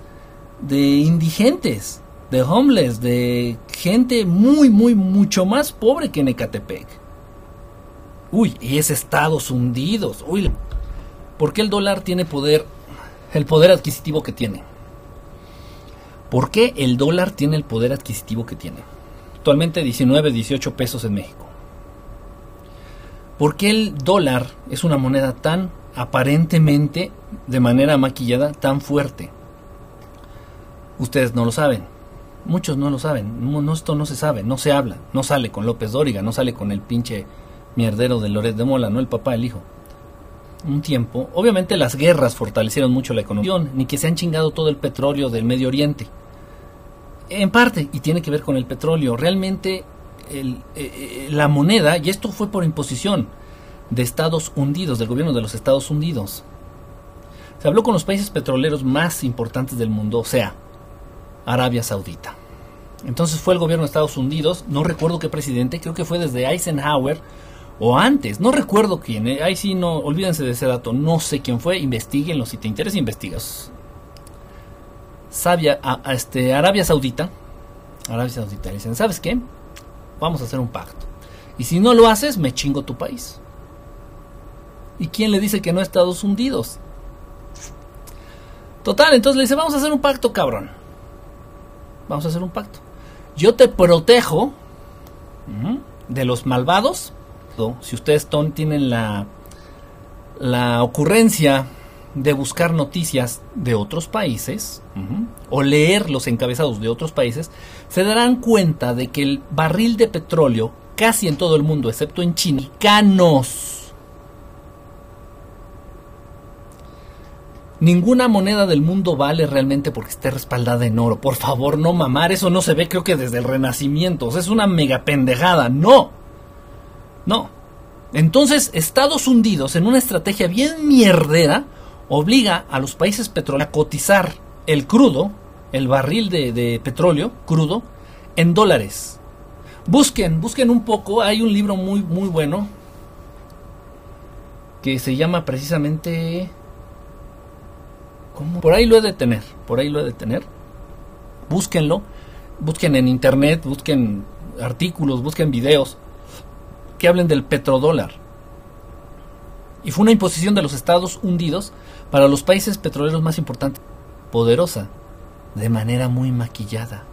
de indigentes, de homeless, de gente muy, muy, mucho más pobre que en Ecatepec. Uy, y es Estados Unidos. Uy, ¿por qué el dólar tiene poder, el poder adquisitivo que tiene? ¿Por qué el dólar tiene el poder adquisitivo que tiene? Actualmente 19, 18 pesos en México. ¿Por qué el dólar es una moneda tan aparentemente, de manera maquillada, tan fuerte? Ustedes no lo saben. Muchos no lo saben. No, esto no se sabe, no se habla. No sale con López Dóriga, no sale con el pinche mierdero de Loret de Mola, no el papá, el hijo. Un tiempo. Obviamente las guerras fortalecieron mucho la economía, ni que se han chingado todo el petróleo del Medio Oriente. En parte, y tiene que ver con el petróleo. Realmente eh, eh, la moneda, y esto fue por imposición de Estados Unidos, del gobierno de los Estados Unidos. Se habló con los países petroleros más importantes del mundo, o sea, Arabia Saudita. Entonces fue el gobierno de Estados Unidos, no recuerdo qué presidente, creo que fue desde Eisenhower o antes, no recuerdo quién, eh, ahí sí no, olvídense de ese dato, no sé quién fue, investiguenlo, si te interesa investigas. Este, Arabia Saudita, Arabia Saudita, dicen, ¿sabes qué? Vamos a hacer un pacto. Y si no lo haces, me chingo tu país. ¿Y quién le dice que no Estados Unidos? Total, entonces le dice, vamos a hacer un pacto, cabrón vamos a hacer un pacto. Yo te protejo de los malvados. Si ustedes tienen la, la ocurrencia de buscar noticias de otros países o leer los encabezados de otros países, se darán cuenta de que el barril de petróleo, casi en todo el mundo, excepto en China, Ninguna moneda del mundo vale realmente porque esté respaldada en oro. Por favor, no mamar, eso no se ve creo que desde el Renacimiento. O sea, es una mega pendejada. No. No. Entonces, Estados Unidos, en una estrategia bien mierdera, obliga a los países petroleros a cotizar el crudo, el barril de, petróleo crudo, en dólares. Busquen, busquen un poco. Hay un libro muy, muy bueno que se llama precisamente por ahí lo he de tener, por ahí lo he de tener. Búsquenlo, busquen en internet, busquen artículos, busquen videos que hablen del petrodólar. Y fue una imposición de los Estados Unidos para los países petroleros más importantes, poderosa, de manera muy maquillada.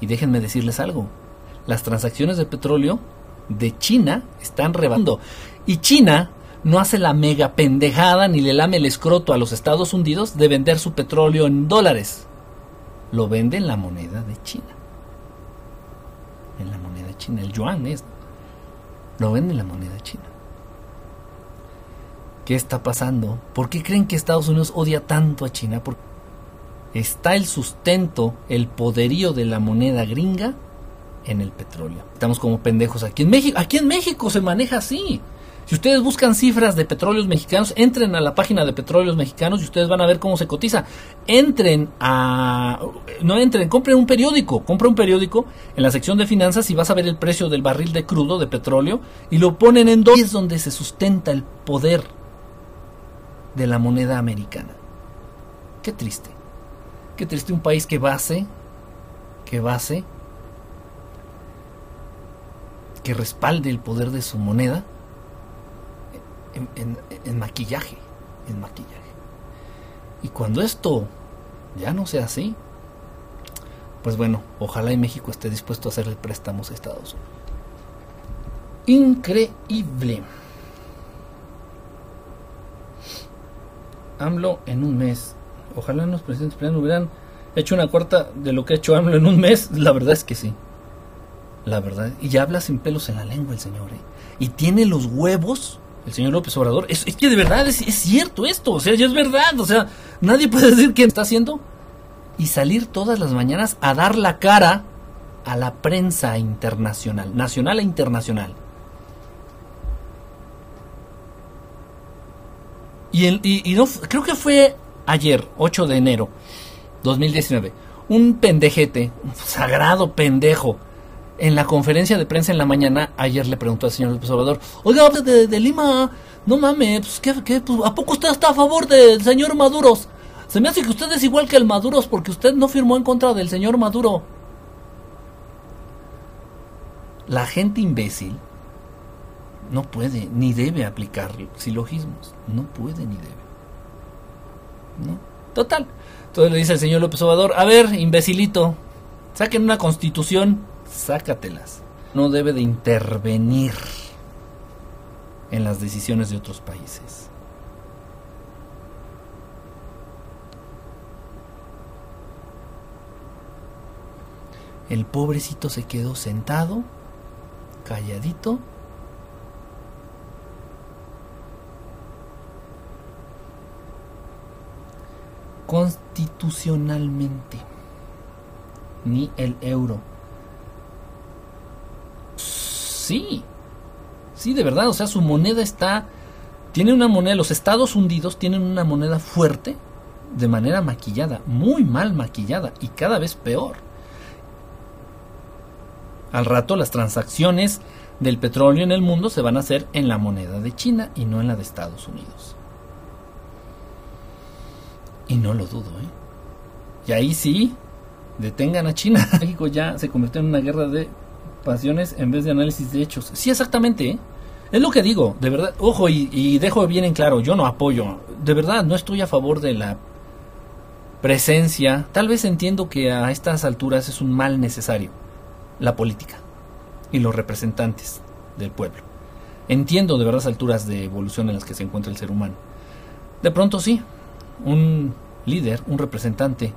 Y déjenme decirles algo, las transacciones de petróleo de China están rebando. Y China no hace la mega pendejada ni le lame el escroto a los Estados Unidos de vender su petróleo en dólares. Lo vende en la moneda de China. En la moneda china. El yuan es. Lo vende en la moneda china. ¿Qué está pasando? ¿Por qué creen que Estados Unidos odia tanto a China? Porque está el sustento, el poderío de la moneda gringa en el petróleo. Estamos como pendejos aquí en México. Aquí en México se maneja así. Si ustedes buscan cifras de petróleos mexicanos, entren a la página de petróleos mexicanos y ustedes van a ver cómo se cotiza. Entren a... No entren, compren un periódico. Compren un periódico en la sección de finanzas y vas a ver el precio del barril de crudo, de petróleo, y lo ponen en dos. es donde se sustenta el poder de la moneda americana. Qué triste. Qué triste un país que base, que base, que respalde el poder de su moneda en, maquillaje, en maquillaje. Y cuando esto ya no sea así, pues bueno, ojalá y México esté dispuesto a hacerle préstamos a Estados Unidos. Increíble. AMLO en un mes. Ojalá los presidentes hubieran hecho una cuarta de lo que ha hecho AMLO en un mes. La verdad es que sí. La verdad. Y ya habla sin pelos en la lengua el señor. ¿eh? Y tiene los huevos el señor López Obrador. Es, que de verdad es, cierto esto, o sea, ya es verdad, o sea, nadie puede decir qué está haciendo. Y salir todas las mañanas a dar la cara a la prensa internacional, nacional e internacional. Y, y, no, creo que fue ayer, 8 de enero 2019, un pendejete, un sagrado pendejo, en la conferencia de prensa en la mañana, ayer le preguntó al señor López Obrador, oiga, de, de Lima, no mames, pues, ¿qué, qué, pues, ¿a poco usted está a favor del señor Maduros? Se me hace que usted es igual que el Maduros porque usted no firmó en contra del señor Maduro. La gente imbécil no puede ni debe aplicar silogismos. No puede ni debe. Total. Entonces le dice el señor López Obrador, a ver, imbecilito, saquen una constitución sácatelas. No debe de intervenir en las decisiones de otros países. El pobrecito se quedó sentado, calladito. Constitucionalmente, ni el euro Sí, sí, de verdad, o sea, su moneda está, tiene una moneda, los Estados Unidos tienen una moneda fuerte de manera maquillada, muy mal maquillada y cada vez peor. Al rato las transacciones del petróleo en el mundo se van a hacer en la moneda de China y no en la de Estados Unidos. Y no lo dudo, ¿eh? Y ahí sí, detengan a China. México ya se convirtió en una guerra de pasiones en vez de análisis de hechos. Sí, exactamente. ¿eh? Es lo que digo, de verdad. Ojo, y, dejo bien en claro, yo no apoyo. De verdad, no estoy a favor de la presencia. Tal vez entiendo que a estas alturas es un mal necesario. La política y los representantes del pueblo. Entiendo de verdad las alturas de evolución en las que se encuentra el ser humano. De pronto sí, un líder, un representante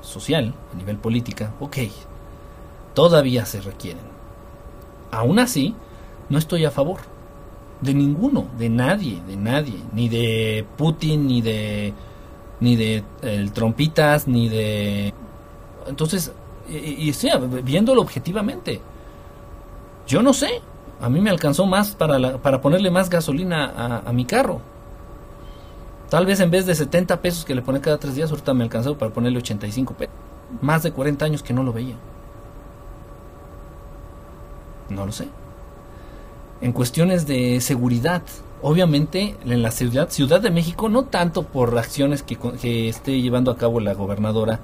social, a nivel política, ok, todavía se requieren. Aún así, no estoy a favor de ninguno, de nadie, de nadie, ni de Putin, ni de ni de el trompitas, ni de entonces y, y, viéndolo objetivamente. Yo no sé, a mí me alcanzó más para, para ponerle más gasolina a, a, mi carro. Tal vez en vez de 70 pesos que le pone cada tres días, ahorita me alcanzó para ponerle 85 pesos. Más de 40 años que no lo veía. No lo sé. En cuestiones de seguridad, obviamente en la ciudad, ciudad de México, no tanto por acciones que, esté llevando a cabo la gobernadora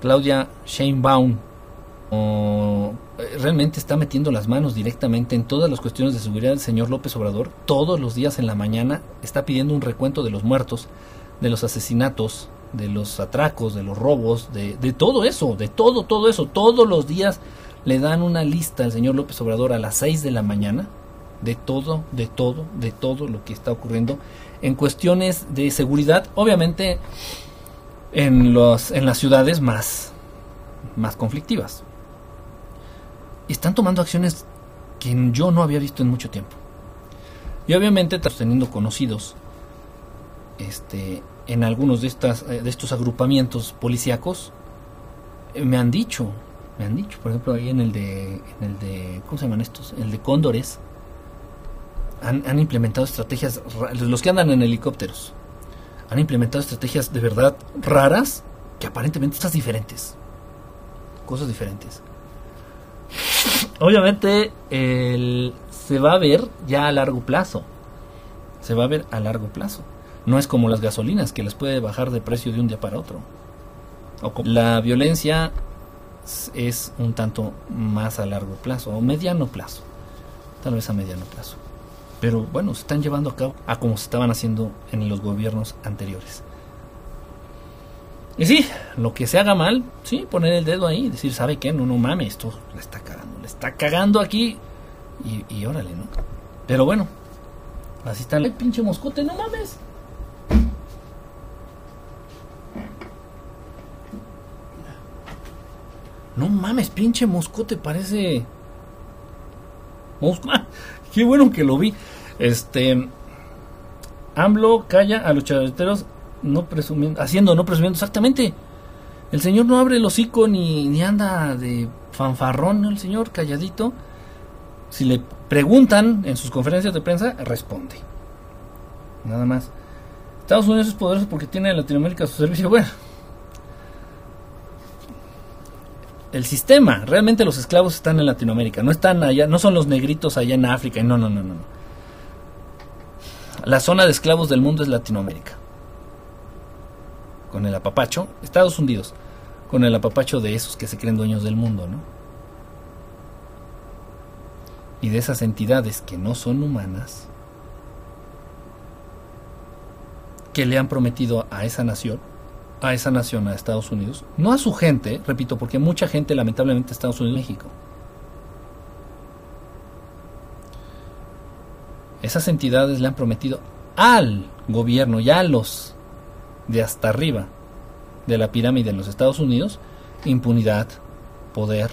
Claudia Sheinbaum, o, eh, realmente está metiendo las manos directamente en todas las cuestiones de seguridad del señor López Obrador. Todos los días en la mañana está pidiendo un recuento de los muertos, de los asesinatos, de los atracos, de los robos, de, de todo eso, de todo, todo eso. Todos los días le dan una lista al señor López Obrador a las 6 de la mañana de todo, de todo, de todo lo que está ocurriendo en cuestiones de seguridad, obviamente en, los, en las ciudades más, más conflictivas. Están tomando acciones que yo no había visto en mucho tiempo. Y obviamente teniendo conocidos este, en algunos de, estas, eh, de estos agrupamientos policíacos, eh, me han dicho Me han dicho, por ejemplo, ahí en el de, en el de ¿cómo se llaman estos? El de cóndores. Han, han implementado estrategias, los que andan en helicópteros, han implementado estrategias de verdad raras que aparentemente están diferentes. Cosas diferentes. Obviamente el, se va a ver ya a largo plazo. Se va a ver a largo plazo. No es como las gasolinas que les puede bajar de precio de un día para otro. La violencia es un tanto más a largo plazo o mediano plazo. Tal vez a mediano plazo. Pero bueno, se están llevando a cabo a como se estaban haciendo en los gobiernos anteriores. Y sí, lo que se haga mal, sí, poner el dedo ahí y decir, ¿sabe qué? No, no mames, esto le está cagando, le está cagando aquí. Y, órale, ¿no? Pero bueno, así está el pinche moscote, no mames. No mames, pinche moscote, parece. Mosco. Qué bueno que lo vi. Este. AMLO calla a los chaveteros no presumiendo, haciendo, no presumiendo, exactamente. El señor no abre el hocico ni, anda de fanfarrón, el señor calladito. Si le preguntan en sus conferencias de prensa, responde. Nada más. Estados Unidos es poderoso porque tiene en Latinoamérica su servicio. Bueno, el sistema. Realmente los esclavos están en Latinoamérica, no están allá, no son los negritos allá en África, no, no, no, no. La zona de esclavos del mundo es Latinoamérica. Con el apapacho, Estados Unidos, con el apapacho de esos que se creen dueños del mundo, ¿no? Y de esas entidades que no son humanas, que le han prometido a esa nación a esa nación, a Estados Unidos, no a su gente, repito, porque mucha gente lamentablemente Estados Unidos México. Esas entidades le han prometido al gobierno y a los de hasta arriba de la pirámide en los Estados Unidos impunidad, poder.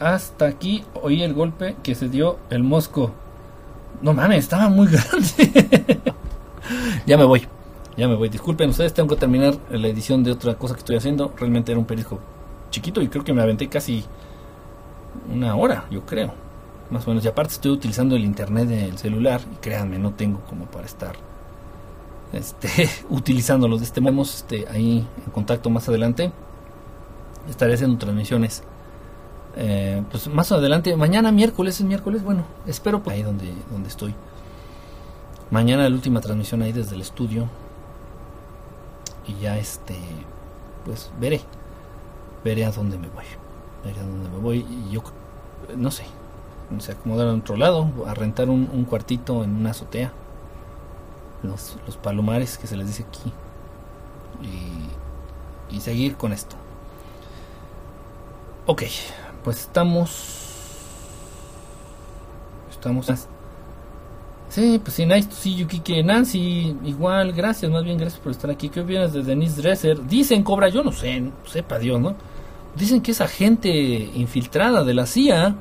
Hasta aquí oí el golpe que se dio el Mosco. No mames, estaba muy grande. ya me voy. Ya me voy. Disculpen ustedes, tengo que terminar la edición de otra cosa que estoy haciendo. Realmente era un perisco chiquito y creo que me aventé casi una hora, yo creo. Más o menos. Y aparte estoy utilizando el internet del celular. Y créanme, no tengo como para estar este, utilizándolos de este modo. Este, ahí en contacto más adelante. Estaré haciendo transmisiones eh, pues más adelante, mañana miércoles es miércoles, bueno, espero por ahí donde, donde estoy. Mañana la última transmisión ahí desde el estudio. Y ya este, pues veré, veré a dónde me voy. Veré a dónde me voy y yo, no sé, sé, acomodar a otro lado, a rentar un, un cuartito en una azotea. Los, los, palomares que se les dice aquí. Y, y seguir con esto. Ok, pues estamos. Estamos. Sí, pues sí, nice to see you, Kike. Nancy, igual, gracias, más bien gracias por estar aquí. ¿Qué opinas de Denise Dresser? Dicen, Cobra, yo no sé, sepa Dios, ¿no? Dicen que es agente infiltrada de la CIA.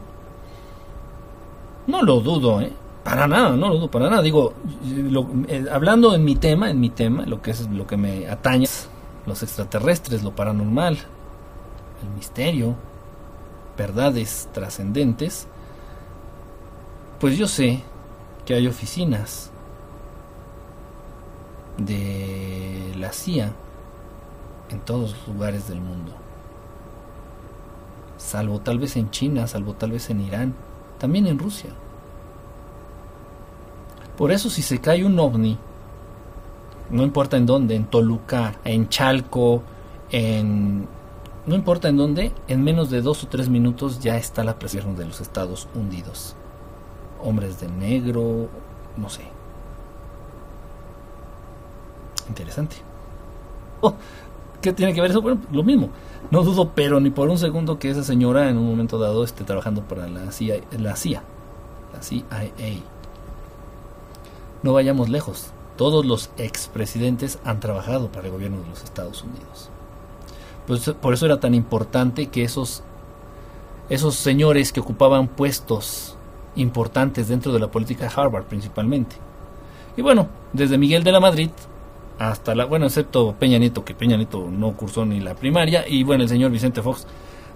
No lo dudo, ¿eh? Para nada, no lo dudo, para nada. Digo, eh, hablando en mi tema, en mi tema, lo que es lo que me atañe, los extraterrestres, lo paranormal, el misterio, verdades trascendentes, pues yo sé que hay oficinas de la CIA en todos los lugares del mundo. Salvo tal vez en China, salvo tal vez en Irán, también en Rusia. Por eso si se cae un ovni, no importa en dónde, en Toluca, en Chalco, en no importa en dónde, en menos de dos o tres minutos ya está la presión de los estados hundidos. Hombres de negro, no sé. Interesante. Oh, ¿Qué tiene que ver eso? Bueno, lo mismo. No dudo, pero ni por un segundo que esa señora en un momento dado esté trabajando para la CIA, la CIA, la CIA. No vayamos lejos. Todos los expresidentes han trabajado para el gobierno de los Estados Unidos. Pues, por eso era tan importante que esos, esos señores que ocupaban puestos importantes dentro de la política de Harvard principalmente. Y bueno, desde Miguel de la Madrid hasta la, bueno, excepto Peña Nieto, que Peña Nieto no cursó ni la primaria, y bueno, el señor Vicente Fox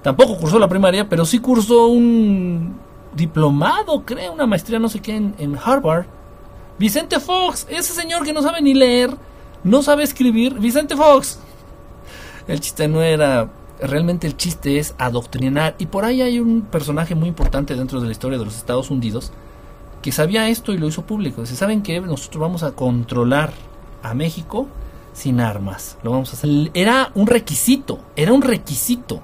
tampoco cursó la primaria, pero sí cursó un diplomado, creo, una maestría, no sé qué, en, en Harvard. Vicente Fox, ese señor que no sabe ni leer, no sabe escribir, Vicente Fox. El chiste no era, realmente el chiste es adoctrinar, y por ahí hay un personaje muy importante dentro de la historia de los Estados Unidos, que sabía esto y lo hizo público. Dice, ¿saben qué? Nosotros vamos a controlar a México sin armas. Lo vamos a hacer. Era un requisito, era un requisito.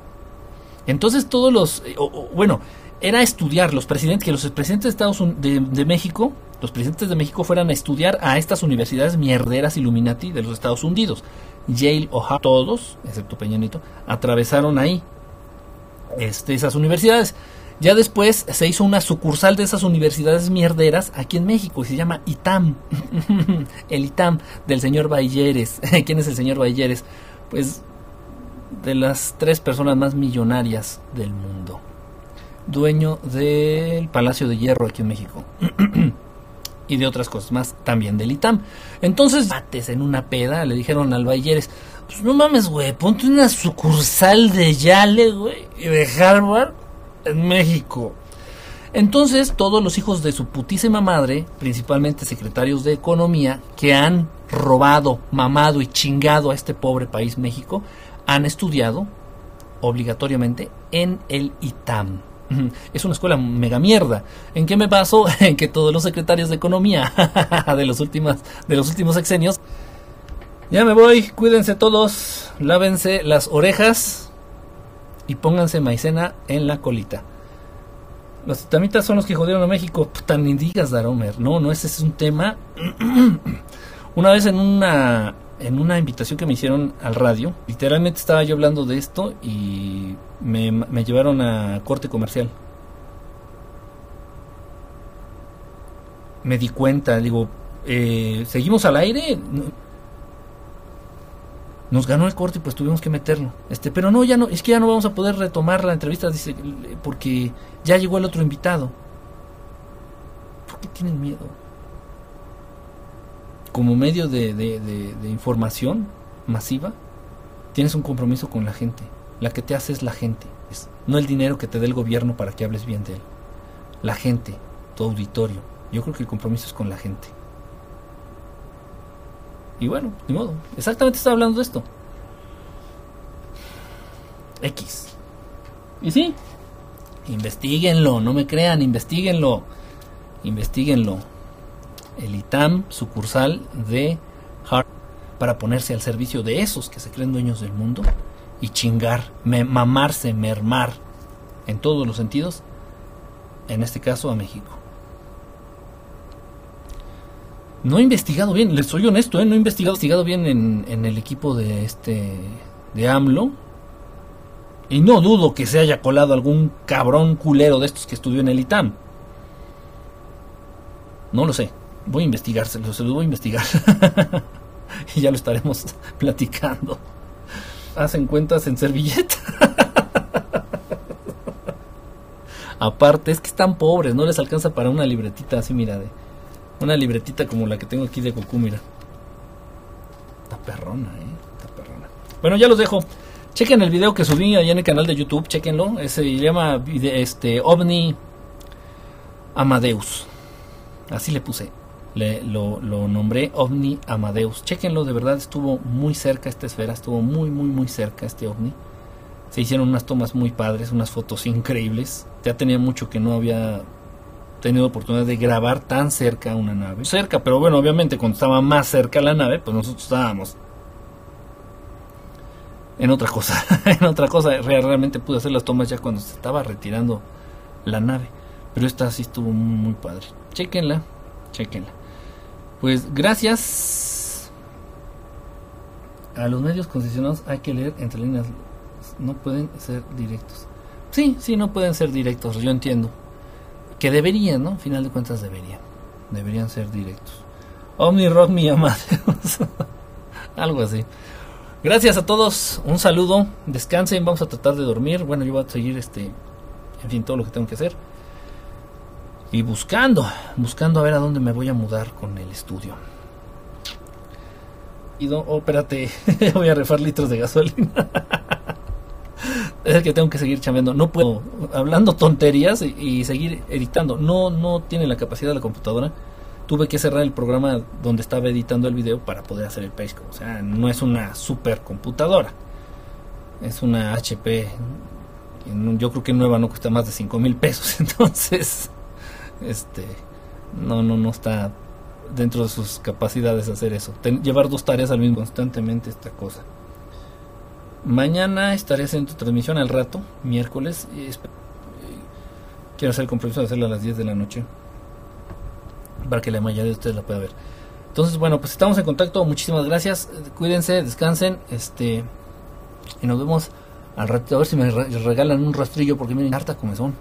Entonces todos los, eh, bueno, era estudiar los presidentes, que los presidentes de Estados de, de, México, los presidentes de México fueran a estudiar a estas universidades mierderas Illuminati de los Estados Unidos. Yale, Ohio, todos, excepto Peña Nieto, atravesaron ahí este, esas universidades. Ya después se hizo una sucursal de esas universidades mierderas aquí en México y se llama ITAM. el ITAM del señor Bayeres. ¿Quién es el señor Bayeres? Pues de las tres personas más millonarias del mundo. Dueño del Palacio de Hierro aquí en México. y de otras cosas más, también del ITAM. Entonces, bates en una peda, le dijeron al Bayeres, pues no mames, güey, ponte una sucursal de Yale, güey, y de Harvard en México. Entonces, todos los hijos de su putísima madre, principalmente secretarios de Economía, que han robado, mamado y chingado a este pobre país México, han estudiado obligatoriamente en el ITAM. Es una escuela mega mierda. ¿En qué me baso? En que todos los secretarios de economía de los últimos de los últimos sexenios ya me voy, cuídense todos, lávense las orejas y pónganse maicena en la colita. Los tamitas son los que jodieron a México. Tan ni digas, Daromer. No, no, ese es un tema. una vez en una en una invitación que me hicieron al radio, literalmente estaba yo hablando de esto y me, me llevaron a corte comercial. Me di cuenta, digo, eh, ¿seguimos al aire? nos ganó el corte y pues tuvimos que meterlo. Este, pero no, ya no, es que ya no vamos a poder retomar la entrevista, dice, porque ya llegó el otro invitado. ¿Por qué tienen miedo? Como medio de, de información masiva, tienes un compromiso con la gente. La que te hace es la gente, no el dinero que te dé el gobierno para que hables bien de él. La gente, tu auditorio. Yo creo que el compromiso es con la gente. Y bueno, ni modo. Exactamente estaba hablando de esto. X. Y sí, investiguenlo, no me crean, investiguenlo. Investiguenlo. El ITAM, sucursal de Harvard, para ponerse al servicio de esos que se creen dueños del mundo y chingar, mamarse, mermar en todos los sentidos, en este caso a México. No he investigado bien, les soy honesto, ¿eh? no he investigado, investigado bien en, en, el equipo de este de AMLO. Y no dudo que se haya colado algún cabrón culero de estos que estudió en el ITAM. No lo sé. Voy a investigar, se los, voy a investigar. y ya lo estaremos platicando. Hacen cuentas en servilleta. Aparte, es que están pobres, no les alcanza para una libretita así, mira, de una libretita como la que tengo aquí de Goku, mira. Está perrona, eh. Está perrona. Bueno, ya los dejo. Chequen el video que subí allá en el canal de YouTube, chequenlo. Se llama este OVNI Amadeus. Así le puse. Le, lo, nombré OVNI Amadeus. Chequenlo, de verdad estuvo muy cerca esta esfera, estuvo muy, muy, muy cerca este OVNI. Se hicieron unas tomas muy padres, unas fotos increíbles. Ya tenía mucho que no había tenido oportunidad de grabar tan cerca una nave. Cerca, pero bueno, obviamente cuando estaba más cerca la nave, pues nosotros estábamos en otra cosa. en otra cosa, realmente pude hacer las tomas ya cuando se estaba retirando la nave. Pero esta sí estuvo muy, muy padre. Chequenla, chequenla. Pues gracias a los medios concesionados hay que leer entre líneas. No pueden ser directos. Sí, sí, no pueden ser directos, yo entiendo que deberían, ¿no? Final de cuentas deberían. Deberían ser directos. Omni Rock mi Amadeus. Algo así. Gracias a todos. Un saludo. Descansen. Vamos a tratar de dormir. Bueno, yo voy a seguir este. En fin, todo lo que tengo que hacer. Y buscando. Buscando a ver a dónde me voy a mudar con el estudio. Y no, oh, espérate, voy a refar litros de gasolina. es que tengo que seguir chambeando. No puedo, hablando tonterías y, seguir editando. No, no tiene la capacidad de la computadora. Tuve que cerrar el programa donde estaba editando el video para poder hacer el page. O sea, no es una super computadora. Es una HP. Yo creo que nueva no cuesta más de 5 mil pesos. Entonces, este, no, no, no está dentro de sus capacidades hacer eso. llevar dos tareas al mismo constantemente esta cosa. Mañana estaré haciendo transmisión al rato, miércoles. Y quiero hacer el compromiso de hacerla a las 10 de la noche. Para que la mayoría de ustedes la pueda ver. Entonces, bueno, pues estamos en contacto. Muchísimas gracias. Cuídense, descansen. Este. Y nos vemos al rato. A ver si me regalan un rastrillo porque miren, harta comezón.